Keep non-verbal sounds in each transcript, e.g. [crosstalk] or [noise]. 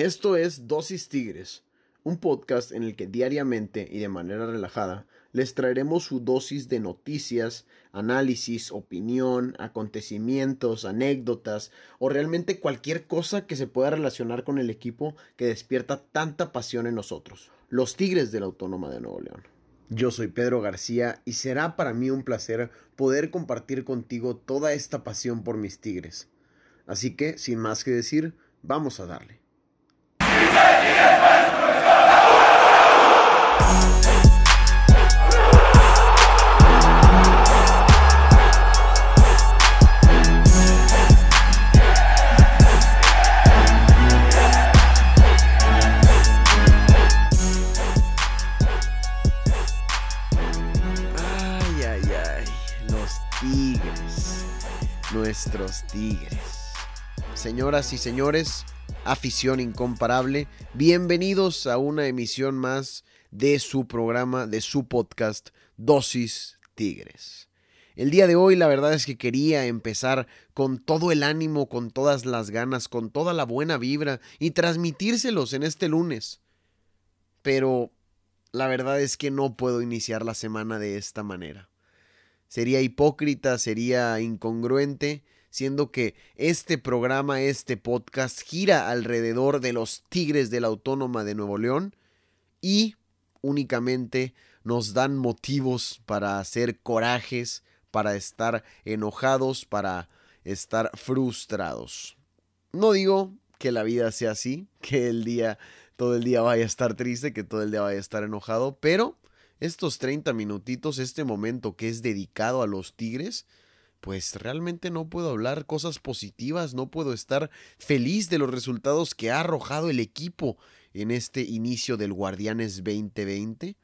Esto es Dosis Tigres, un podcast en el que diariamente y de manera relajada les traeremos su dosis de noticias, análisis, opinión, acontecimientos, anécdotas o realmente cualquier cosa que se pueda relacionar con el equipo que despierta tanta pasión en nosotros, los Tigres de la Autónoma de Nuevo León. Yo soy Pedro García y será para mí un placer poder compartir contigo toda esta pasión por mis Tigres. Así que, sin más que decir, vamos a darle. Nuestros tigres. Señoras y señores, afición incomparable, bienvenidos a una emisión más de su programa, de su podcast, Dosis Tigres. El día de hoy la verdad es que quería empezar con todo el ánimo, con todas las ganas, con toda la buena vibra y transmitírselos en este lunes. Pero la verdad es que no puedo iniciar la semana de esta manera. Sería hipócrita, sería incongruente, siendo que este programa, este podcast gira alrededor de los Tigres de la Autónoma de Nuevo León y únicamente nos dan motivos para hacer corajes, para estar enojados, para estar frustrados. No digo que la vida sea así, [laughs] que el día todo el día vaya a estar triste, que todo el día vaya a estar enojado, pero estos 30 minutitos, este momento que es dedicado a los Tigres, pues realmente no puedo hablar cosas positivas, no puedo estar feliz de los resultados que ha arrojado el equipo en este inicio del Guardianes 2020.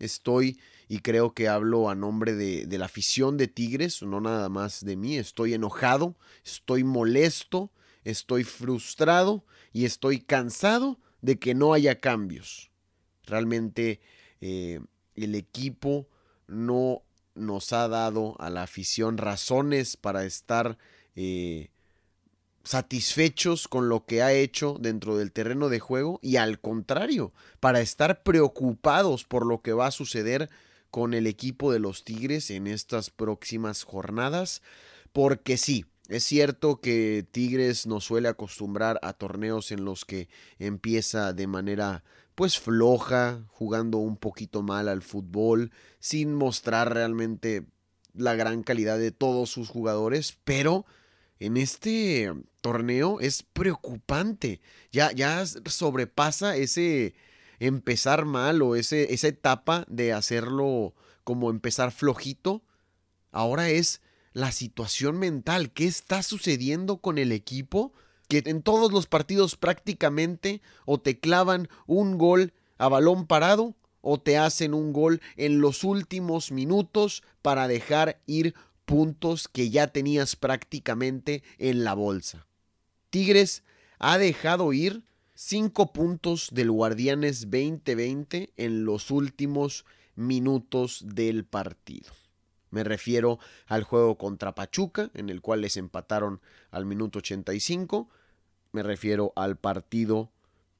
Estoy, y creo que hablo a nombre de, la afición de Tigres, no nada más de mí, estoy enojado, estoy molesto, estoy frustrado y estoy cansado de que no haya cambios. Realmente eh, el equipo no nos ha dado a la afición razones para estar eh, satisfechos con lo que ha hecho dentro del terreno de juego y al contrario, para estar preocupados por lo que va a suceder con el equipo de los Tigres en estas próximas jornadas, porque sí, es cierto que Tigres nos suele acostumbrar a torneos en los que empieza de manera pues floja, jugando un poquito mal al fútbol, sin mostrar realmente la gran calidad de todos sus jugadores, pero en este torneo es preocupante. Ya, ya sobrepasa ese empezar mal o ese, esa etapa de hacerlo como empezar flojito. Ahora es la situación mental, qué está sucediendo con el equipo, que en todos los partidos prácticamente o te clavan un gol a balón parado o te hacen un gol en los últimos minutos para dejar ir puntos que ya tenías prácticamente en la bolsa. Tigres ha dejado ir 5 puntos del Guardianes 2020 en los últimos minutos del partido. Me refiero al juego contra Pachuca, en el cual les empataron al minuto 85. Me refiero al partido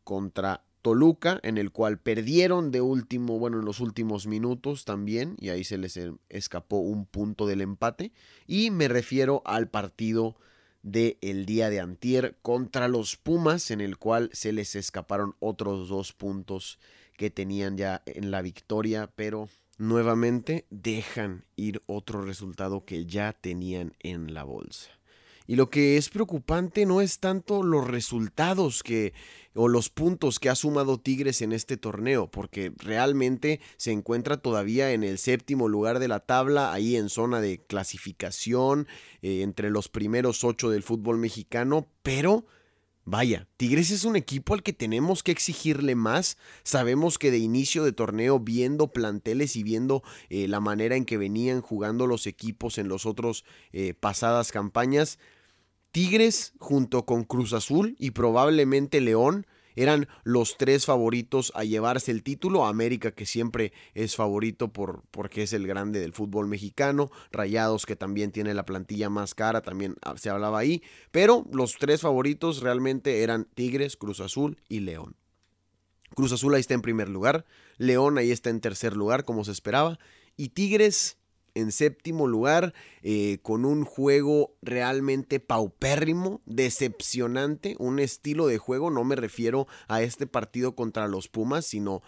contra Toluca, en el cual perdieron de último, bueno, en los últimos minutos también, y ahí se les escapó un punto del empate. Y me refiero al partido del el día de antier contra los Pumas, en el cual se les escaparon otros dos puntos que tenían ya en la victoria, pero nuevamente dejan ir otro resultado que ya tenían en la bolsa. Y lo que es preocupante no es tanto los resultados que o los puntos que ha sumado Tigres en este torneo, porque realmente se encuentra todavía en el séptimo lugar de la tabla, ahí en zona de clasificación, eh, entre los primeros ocho del fútbol mexicano, pero Vaya, Tigres es un equipo al que tenemos que exigirle más. Sabemos que de inicio de torneo, viendo planteles y viendo eh, la manera en que venían jugando los equipos en los otros eh, pasadas campañas, Tigres junto con Cruz Azul y probablemente León eran los tres favoritos a llevarse el título. América, que siempre es favorito por, porque es el grande del fútbol mexicano. Rayados, que también tiene la plantilla más cara, también ah, se hablaba ahí. Pero los tres favoritos realmente eran Tigres, Cruz Azul y León. Cruz Azul ahí está en primer lugar. León ahí está en tercer lugar, como se esperaba. Y Tigres en séptimo lugar, eh, con un juego realmente paupérrimo, decepcionante, un estilo de juego, no me refiero a este partido contra los Pumas, sino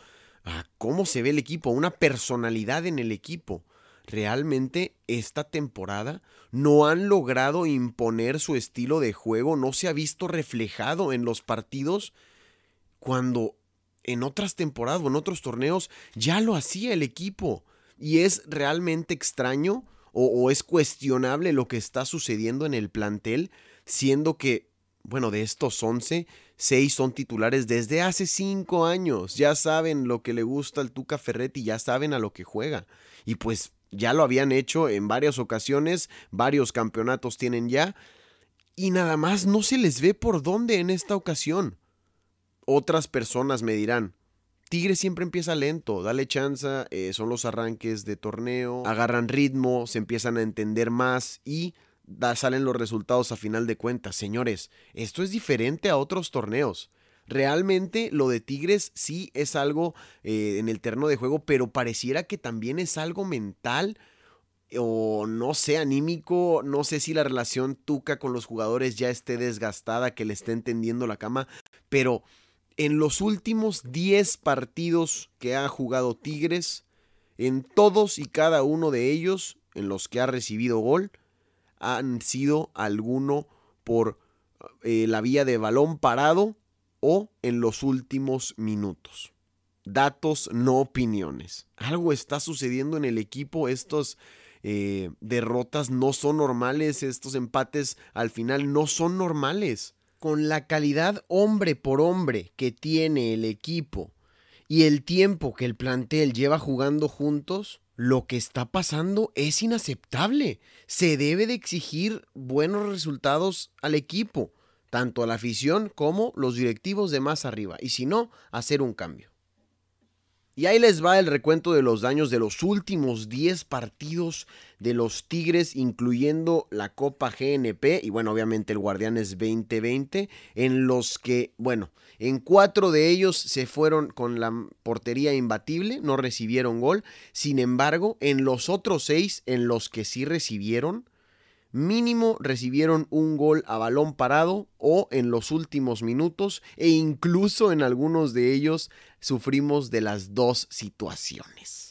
a cómo se ve el equipo, una personalidad en el equipo. Realmente esta temporada no han logrado imponer su estilo de juego, no se ha visto reflejado en los partidos cuando en otras temporadas o en otros torneos ya lo hacía el equipo. Y es realmente extraño o, es cuestionable lo que está sucediendo en el plantel, siendo que, bueno, de estos 11, 6 son titulares desde hace 5 años. Ya saben lo que le gusta al Tuca Ferretti, ya saben a lo que juega. Y pues ya lo habían hecho en varias ocasiones, varios campeonatos tienen ya, y nada más no se les ve por dónde en esta ocasión. Otras personas me dirán, Tigre siempre empieza lento, dale chance, eh, son los arranques de torneo, agarran ritmo, se empiezan a entender más y salen los resultados a final de cuentas. Señores, esto es diferente a otros torneos. Realmente lo de Tigres sí es algo eh, en el terreno de juego, pero pareciera que también es algo mental o no sé, anímico, no sé si la relación Tuca con los jugadores ya esté desgastada, que le esté entendiendo la cama, pero en los últimos 10 partidos que ha jugado Tigres, en todos y cada uno de ellos en los que ha recibido gol, han sido alguno por eh, la vía de balón parado o en los últimos minutos. Datos, no opiniones. Algo está sucediendo en el equipo. Estos eh, derrotas no son normales. Estos empates al final no son normales con la calidad hombre por hombre que tiene el equipo y el tiempo que el plantel lleva jugando juntos, lo que está pasando es inaceptable. Se debe de exigir buenos resultados al equipo, tanto a la afición como los directivos de más arriba, y si no, hacer un cambio. Y ahí les va el recuento de los daños de los últimos 10 partidos de los Tigres, incluyendo la Copa GNP y bueno, obviamente el Guardianes 2020, en los que, bueno, en cuatro de ellos se fueron con la portería imbatible, no recibieron gol. Sin embargo, en los otros seis, en los que sí recibieron, mínimo recibieron un gol a balón parado o en los últimos minutos e incluso en algunos de ellos sufrimos de las dos situaciones.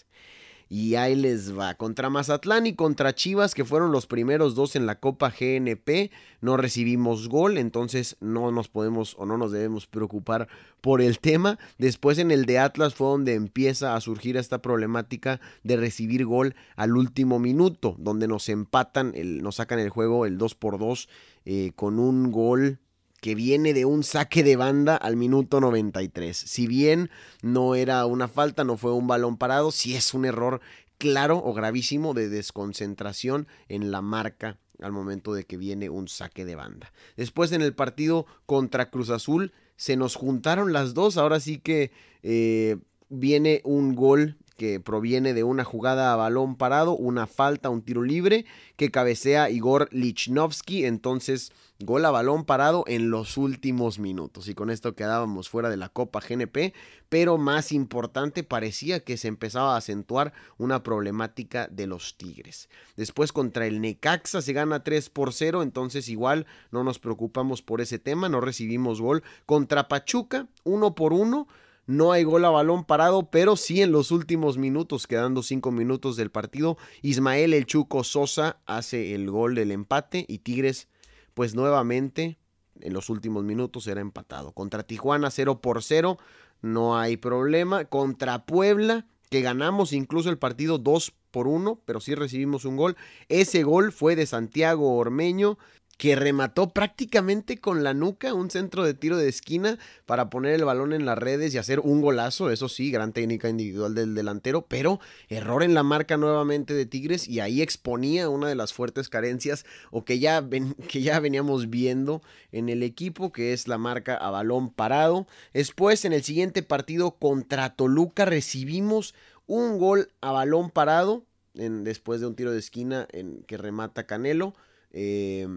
Y ahí les va. Contra Mazatlán y contra Chivas, que fueron los primeros dos en la Copa GNP, no recibimos gol, entonces no nos podemos o no nos debemos preocupar por el tema. Después en el de Atlas fue donde empieza a surgir esta problemática de recibir gol al último minuto, donde nos empatan, el, nos sacan el juego el 2 por 2 eh, con un gol que viene de un saque de banda al minuto 93. Si bien no era una falta, no fue un balón parado, sí es un error claro o gravísimo de desconcentración en la marca al momento de que viene un saque de banda. Después en el partido contra Cruz Azul se nos juntaron las dos, ahora sí que eh, viene un gol que proviene de una jugada a balón parado, una falta, un tiro libre que cabecea Igor Lichnowsky, entonces gol a balón parado en los últimos minutos. Y con esto quedábamos fuera de la Copa GNP, pero más importante parecía que se empezaba a acentuar una problemática de los Tigres. Después contra el Necaxa se gana 3 por 0, entonces igual no nos preocupamos por ese tema, no recibimos gol. Contra Pachuca 1 por 1 no hay gol a balón parado, pero sí en los últimos minutos, quedando cinco minutos del partido, Ismael El Chuco Sosa hace el gol del empate y Tigres, pues nuevamente en los últimos minutos era empatado. Contra Tijuana 0 por 0, no hay problema. Contra Puebla, que ganamos incluso el partido 2 por 1, pero sí recibimos un gol. Ese gol fue de Santiago Ormeño que remató prácticamente con la nuca un centro de tiro de esquina para poner el balón en las redes y hacer un golazo, eso sí, gran técnica individual del delantero, pero error en la marca nuevamente de Tigres y ahí exponía una de las fuertes carencias o que ya, [laughs] que ya veníamos viendo en el equipo, que es la marca a balón parado. Después, en el siguiente partido contra Toluca recibimos un gol a balón parado en, después de un tiro de esquina en, que remata Canelo. Eh,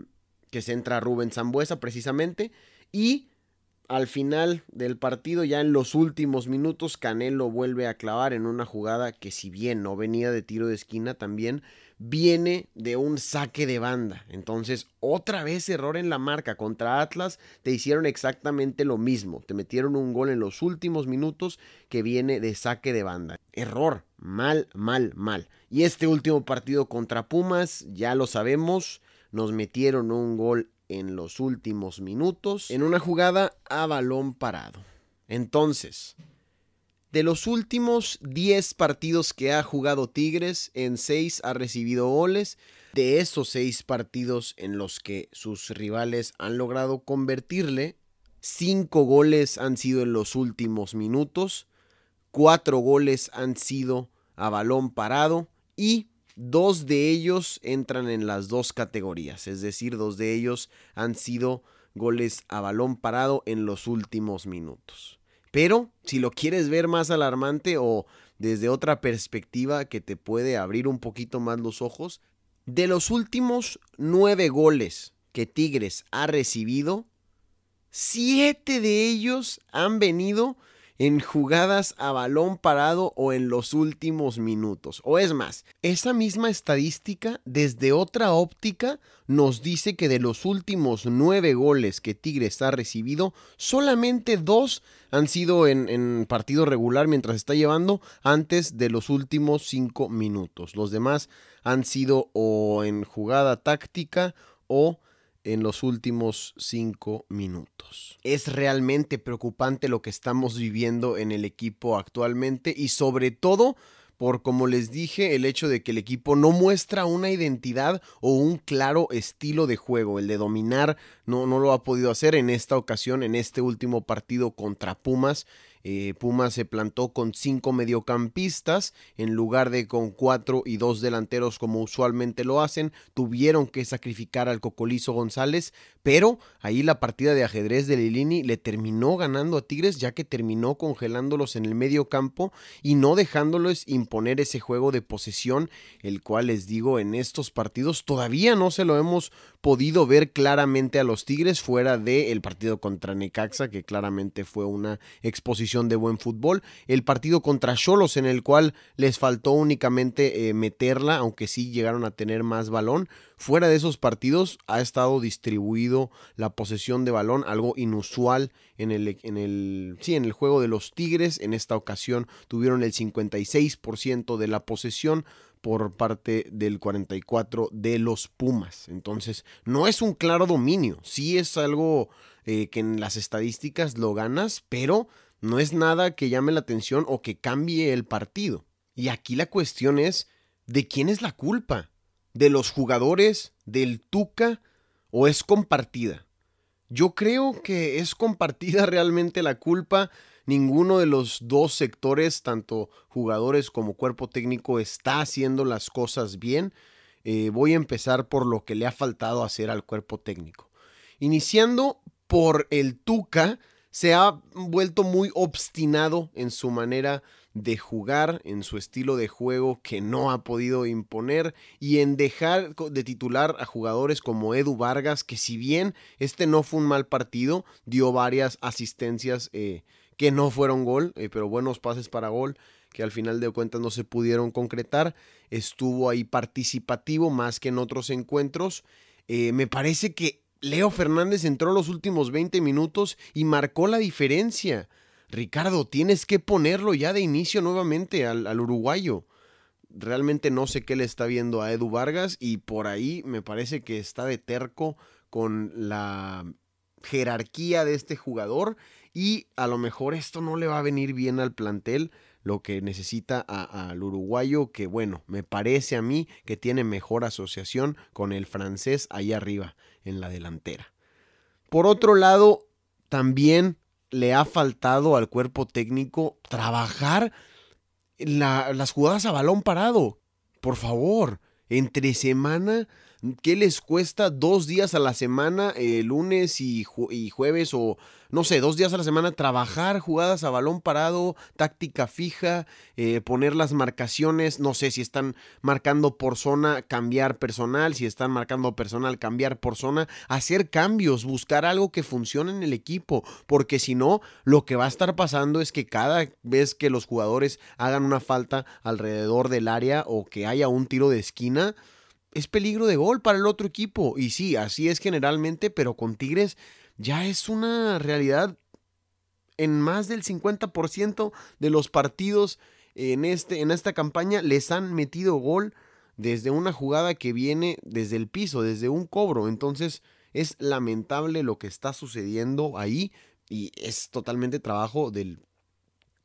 que se entra Rubén Zambuesa precisamente. Y al final del partido, ya en los últimos minutos, Canelo vuelve a clavar en una jugada que si bien no venía de tiro de esquina, también viene de un saque de banda. Entonces, otra vez error en la marca. Contra Atlas te hicieron exactamente lo mismo. Te metieron un gol en los últimos minutos que viene de saque de banda. Error. Mal, mal, mal. Y este último partido contra Pumas, ya lo sabemos nos metieron un gol en los últimos minutos en una jugada a balón parado. Entonces, de los últimos 10 partidos que ha jugado Tigres, en 6 ha recibido goles. De esos 6 partidos en los que sus rivales han logrado convertirle, 5 goles han sido en los últimos minutos, 4 goles han sido a balón parado y Dos de ellos entran en las dos categorías, es decir, dos de ellos han sido goles a balón parado en los últimos minutos. Pero si lo quieres ver más alarmante o desde otra perspectiva que te puede abrir un poquito más los ojos, de los últimos nueve goles que Tigres ha recibido, siete de ellos han venido en jugadas a balón parado o en los últimos minutos. O es más, esa misma estadística desde otra óptica nos dice que de los últimos nueve goles que Tigres ha recibido, solamente dos han sido en, partido regular mientras está llevando antes de los últimos cinco minutos. Los demás han sido o en jugada táctica o en los últimos cinco minutos. Es realmente preocupante lo que estamos viviendo en el equipo actualmente y sobre todo por, como les dije, el hecho de que el equipo no muestra una identidad o un claro estilo de juego. El de dominar no, no lo ha podido hacer en esta ocasión, en este último partido contra Pumas. Eh, Pumas se plantó con cinco mediocampistas en lugar de con cuatro y dos delanteros como usualmente lo hacen. Tuvieron que sacrificar al Cocolizo González, pero ahí la partida de ajedrez de Lilini le terminó ganando a Tigres ya que terminó congelándolos en el medio campo y no dejándoles imponer ese juego de posesión, el cual les digo en estos partidos todavía no se lo hemos podido ver claramente a los Tigres fuera del partido contra Necaxa, que claramente fue una exposición de buen fútbol. El partido contra Cholos, en el cual les faltó únicamente eh, meterla, aunque sí llegaron a tener más balón. Fuera de esos partidos ha estado distribuido la posesión de balón, algo inusual en el, en el, sí, en el juego de los Tigres. En esta ocasión tuvieron el 56% de la posesión por parte del 44 de los Pumas. Entonces, no es un claro dominio, sí es algo eh, que en las estadísticas lo ganas, pero no es nada que llame la atención o que cambie el partido. Y aquí la cuestión es, ¿de quién es la culpa? ¿De los jugadores? ¿Del Tuca? ¿O es compartida? Yo creo que es compartida [laughs] realmente la culpa ninguno de los dos sectores, tanto jugadores como cuerpo técnico, está haciendo las cosas bien. Eh, voy a empezar por lo que le ha faltado hacer al cuerpo técnico. Iniciando por el Tuca, se ha vuelto muy obstinado en su manera de jugar, en su estilo de juego que no ha podido imponer y en dejar de titular a jugadores como Edu Vargas, que si bien este no fue un mal partido, dio varias asistencias eh, que no fueron gol, eh, pero buenos pases para gol que al final de cuentas no se pudieron concretar. Estuvo ahí participativo más que en otros encuentros. Eh, me parece que Leo Fernández entró los últimos 20 minutos y marcó la diferencia. Ricardo, tienes que ponerlo ya de inicio nuevamente al, al uruguayo. Realmente no sé qué le está viendo a Edu Vargas y por ahí me parece que está de terco con la jerarquía de este jugador y a lo mejor esto no le va a venir bien al plantel lo que necesita al uruguayo, que bueno, me parece a mí que tiene mejor asociación con el francés ahí arriba, en la delantera. Por otro lado, también le ha faltado al cuerpo técnico trabajar las jugadas a balón parado. Por favor, entre semana ¿Qué les cuesta dos días a la semana, eh, lunes y, jueves o no sé, dos días a la semana trabajar jugadas a balón parado, táctica fija, eh, poner las marcaciones, no sé si están marcando por zona, cambiar personal, si están marcando personal, cambiar por zona, hacer cambios, buscar algo que funcione en el equipo, porque si no, lo que va a estar pasando es que cada vez que los jugadores hagan una falta alrededor del área o que haya un tiro de esquina, es peligro de gol para el otro equipo. Y sí, así es generalmente, pero con Tigres ya es una realidad en más del 50% de los partidos en, este, en esta campaña les han metido gol desde una jugada que viene desde el piso, desde un cobro. Entonces es lamentable lo que está sucediendo ahí y es totalmente trabajo del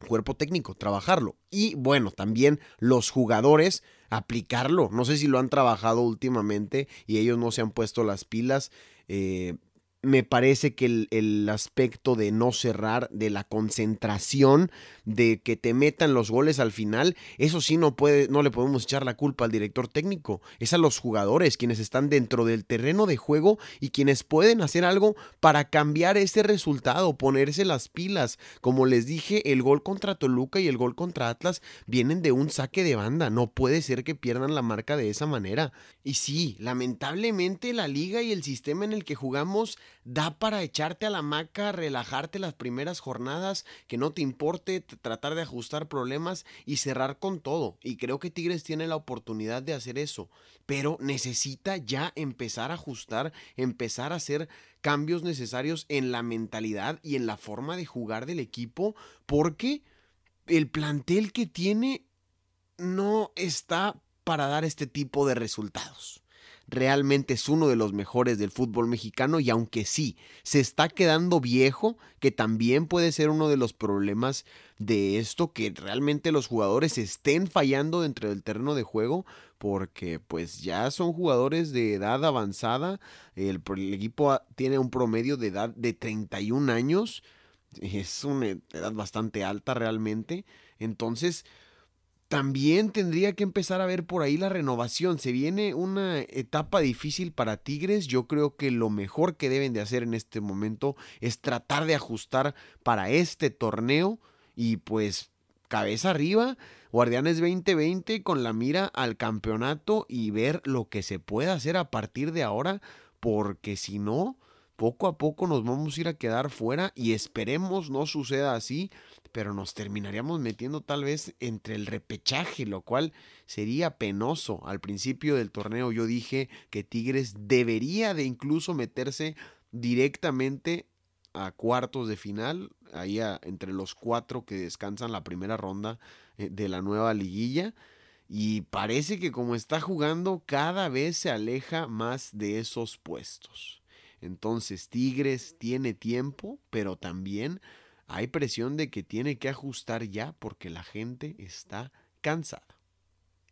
cuerpo técnico, trabajarlo. Y bueno, también los jugadores aplicarlo. No sé si lo han trabajado últimamente y ellos no se han puesto las pilas. Eh, me parece que el, aspecto de no cerrar, de la concentración, de que te metan los goles al final, eso sí no puede, no le podemos echar la culpa al director técnico, es a los jugadores quienes están dentro del terreno de juego y quienes pueden hacer algo para cambiar ese resultado, ponerse las pilas. Como les dije, el gol contra Toluca y el gol contra Atlas vienen de un saque de banda, no puede ser que pierdan la marca de esa manera. Y sí, lamentablemente la liga y el sistema en el que jugamos da para echarte a la maca, relajarte las primeras jornadas, que no te importe, tratar de ajustar problemas y cerrar con todo. Y creo que Tigres tiene la oportunidad de hacer eso, pero necesita ya empezar a ajustar, empezar a hacer cambios necesarios en la mentalidad y en la forma de jugar del equipo, porque el plantel que tiene no está para dar este tipo de resultados realmente es uno de los mejores del fútbol mexicano y aunque sí, se está quedando viejo, que también puede ser uno de los problemas de esto, que realmente los jugadores estén fallando dentro del terreno de juego, porque pues ya son jugadores de edad avanzada, el, el equipo tiene un promedio de edad de 31 años, es una edad bastante alta realmente, entonces también tendría que empezar a ver por ahí la renovación. Se viene una etapa difícil para Tigres. Yo creo que lo mejor que deben de hacer en este momento es tratar de ajustar para este torneo y pues cabeza arriba. Guardianes 2020 con la mira al campeonato y ver lo que se puede hacer a partir de ahora, porque si no, poco a poco nos vamos a ir a quedar fuera y esperemos no suceda así pero nos terminaríamos metiendo tal vez entre el repechaje, lo cual sería penoso. Al principio del torneo yo dije que Tigres debería de incluso meterse directamente a cuartos de final, ahí entre los cuatro que descansan la primera ronda eh, de la nueva liguilla. Y parece que como está jugando, cada vez se aleja más de esos puestos. Entonces Tigres tiene tiempo, pero también hay presión de que tiene que ajustar ya porque la gente está cansada.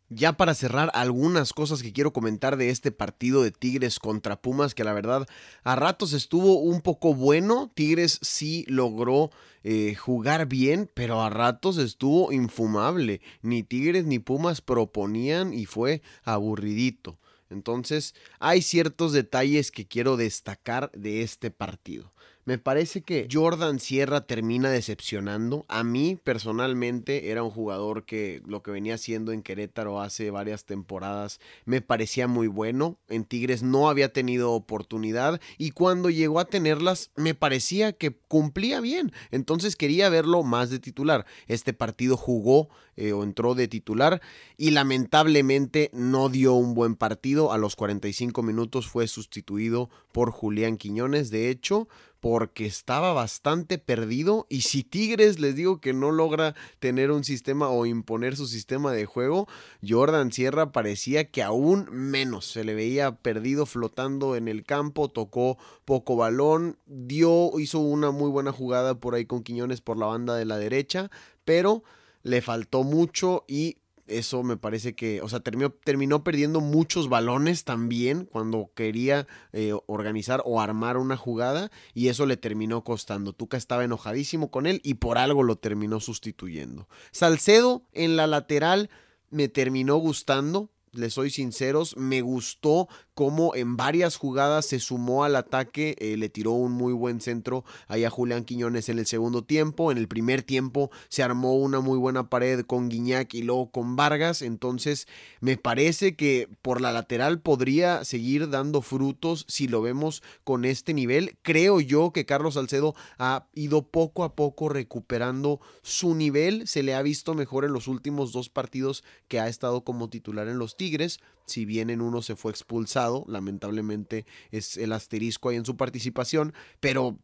Ya para cerrar, algunas cosas que quiero comentar de este partido de Tigres contra Pumas, que la verdad a ratos estuvo un poco bueno. Tigres sí logró eh, jugar bien, pero a ratos estuvo infumable. Ni Tigres ni Pumas proponían y fue aburridito. Entonces, hay ciertos detalles que quiero destacar de este partido. Me parece que Jordan Sierra termina decepcionando. A mí personalmente era un jugador que lo que venía haciendo en Querétaro hace varias temporadas me parecía muy bueno. En Tigres no había tenido oportunidad y cuando llegó a tenerlas me parecía que cumplía bien. Entonces quería verlo más de titular. Este partido jugó eh, o entró de titular y lamentablemente no dio un buen partido. A los 45 minutos fue sustituido por Julián Quiñones. De hecho, porque estaba bastante perdido y si Tigres les digo que no logra tener un sistema o imponer su sistema de juego, Jordan Sierra parecía que aún menos, se le veía perdido flotando en el campo, tocó poco balón, dio, hizo una muy buena jugada por ahí con Quiñones por la banda de la derecha, pero le faltó mucho y eso me parece que, o sea, terminó, terminó perdiendo muchos balones también cuando quería eh, organizar o armar una jugada y eso le terminó costando. Tuca estaba enojadísimo con él y por algo lo terminó sustituyendo. Salcedo en la lateral me terminó gustando, les soy sinceros, me gustó cómo en varias jugadas se sumó al ataque, eh, le tiró un muy buen centro ahí a Julián Quiñones en el segundo tiempo, en el primer tiempo se armó una muy buena pared con Guiñac y luego con Vargas, entonces me parece que por la lateral podría seguir dando frutos si lo vemos con este nivel. Creo yo que Carlos Salcedo ha ido poco a poco recuperando su nivel, se le ha visto mejor en los últimos dos partidos que ha estado como titular en los Tigres, si bien en uno se fue expulsado, lamentablemente es el asterisco ahí en su participación, pero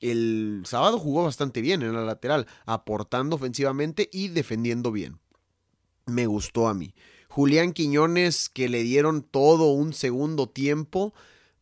el sábado jugó bastante bien en la lateral, aportando ofensivamente y defendiendo bien. Me gustó a mí. Julián Quiñones, que le dieron todo un segundo tiempo,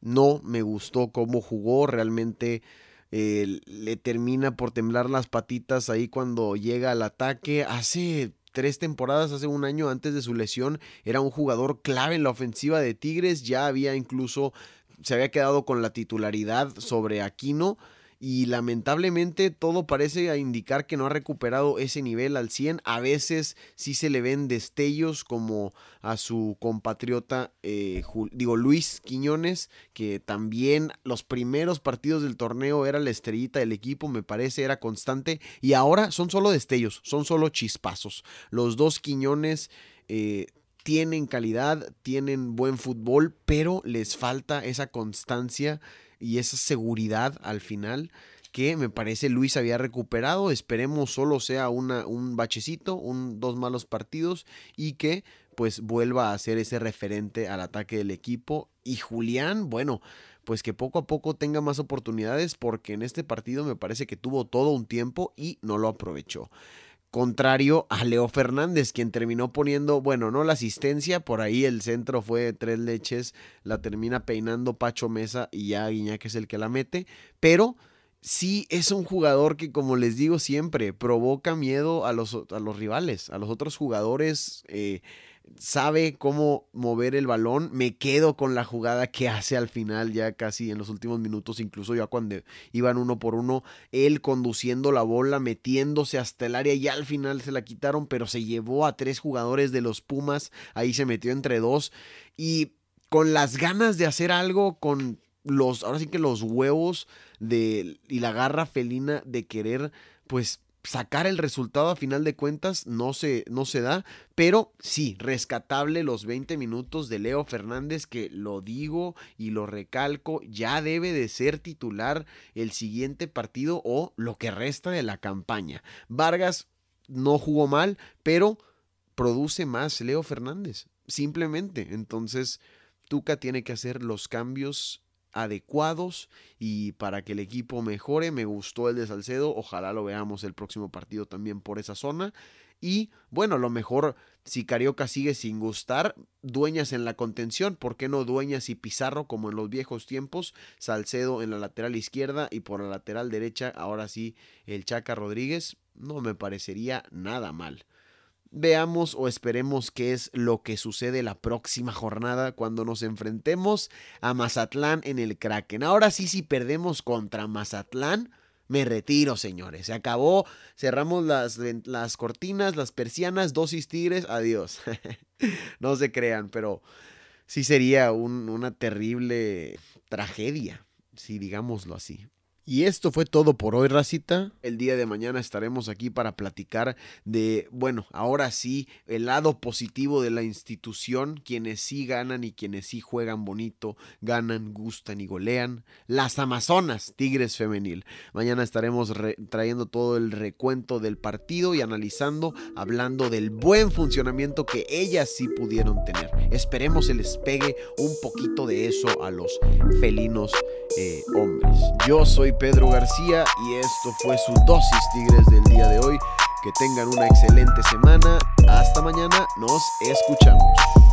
no me gustó cómo jugó, realmente eh, le termina por temblar las patitas ahí cuando llega al ataque. Hace tres temporadas, hace un año antes de su lesión, era un jugador clave en la ofensiva de Tigres, ya había incluso, se había quedado con la titularidad sobre Aquino y lamentablemente todo parece indicar que no ha recuperado ese nivel al 100. A veces sí se le ven destellos como a su compatriota, eh, digo Luis Quiñones, que también los primeros partidos del torneo era la estrellita del equipo, me parece, era constante y ahora son solo destellos, son solo chispazos. Los dos Quiñones... Eh, tienen calidad, tienen buen fútbol, pero les falta esa constancia y esa seguridad al final que me parece Luis había recuperado. Esperemos solo sea un bachecito, un, dos malos partidos y que pues vuelva a ser ese referente al ataque del equipo. Y Julián, bueno, pues que poco a poco tenga más oportunidades porque en este partido me parece que tuvo todo un tiempo y no lo aprovechó contrario a Leo Fernández, quien terminó poniendo, bueno, no la asistencia, por ahí el centro fue tres leches, la termina peinando Pacho Mesa y ya Guiñac es el que la mete, pero sí es un jugador que, como les digo siempre, provoca miedo a los, a los rivales, a los otros jugadores. Eh, sabe cómo mover el balón. Me quedo con la jugada que hace al final, ya casi en los últimos minutos, incluso ya cuando iban uno por uno, él conduciendo la bola, metiéndose hasta el área, ya al final se la quitaron, pero se llevó a tres jugadores de los Pumas, ahí se metió entre dos y con las ganas de hacer algo, con los, ahora sí que los huevos de, y la garra felina de querer, pues sacar el resultado a final de cuentas no se, no se da, pero sí, rescatable los 20 minutos de Leo Fernández, que lo digo y lo recalco, ya debe de ser titular el siguiente partido o lo que resta de la campaña. Vargas no jugó mal, pero produce más Leo Fernández, simplemente. Entonces, Tuca tiene que hacer los cambios adecuados y para que el equipo mejore. Me gustó el de Salcedo, ojalá lo veamos el próximo partido también por esa zona. Y bueno, lo mejor, si Carioca sigue sin gustar, dueñas en la contención, ¿por qué no dueñas y Pizarro como en los viejos tiempos? Salcedo en la lateral izquierda y por la lateral derecha, ahora sí, el Chaca Rodríguez, no me parecería nada mal. Veamos o esperemos qué es lo que sucede la próxima jornada cuando nos enfrentemos a Mazatlán en el Kraken. Ahora sí, si perdemos contra Mazatlán, me retiro, señores. Se acabó. Cerramos las, las cortinas, las persianas, dosis tigres. Adiós. [laughs] no se crean, pero sí sería una terrible tragedia, si digámoslo así. Y esto fue todo por hoy, racita. El día de mañana estaremos aquí para platicar de, bueno, ahora sí, el lado positivo de la institución, quienes sí ganan y quienes sí juegan bonito, ganan, gustan y golean. Las Amazonas, Tigres Femenil. Mañana estaremos trayendo todo el recuento del partido y analizando, hablando del buen funcionamiento que ellas sí pudieron tener. Esperemos se les pegue un poquito de eso a los felinos eh, hombres. Yo soy Pedro García y esto fue su dosis Tigres del día de hoy. Que tengan una excelente semana. Hasta mañana, nos escuchamos.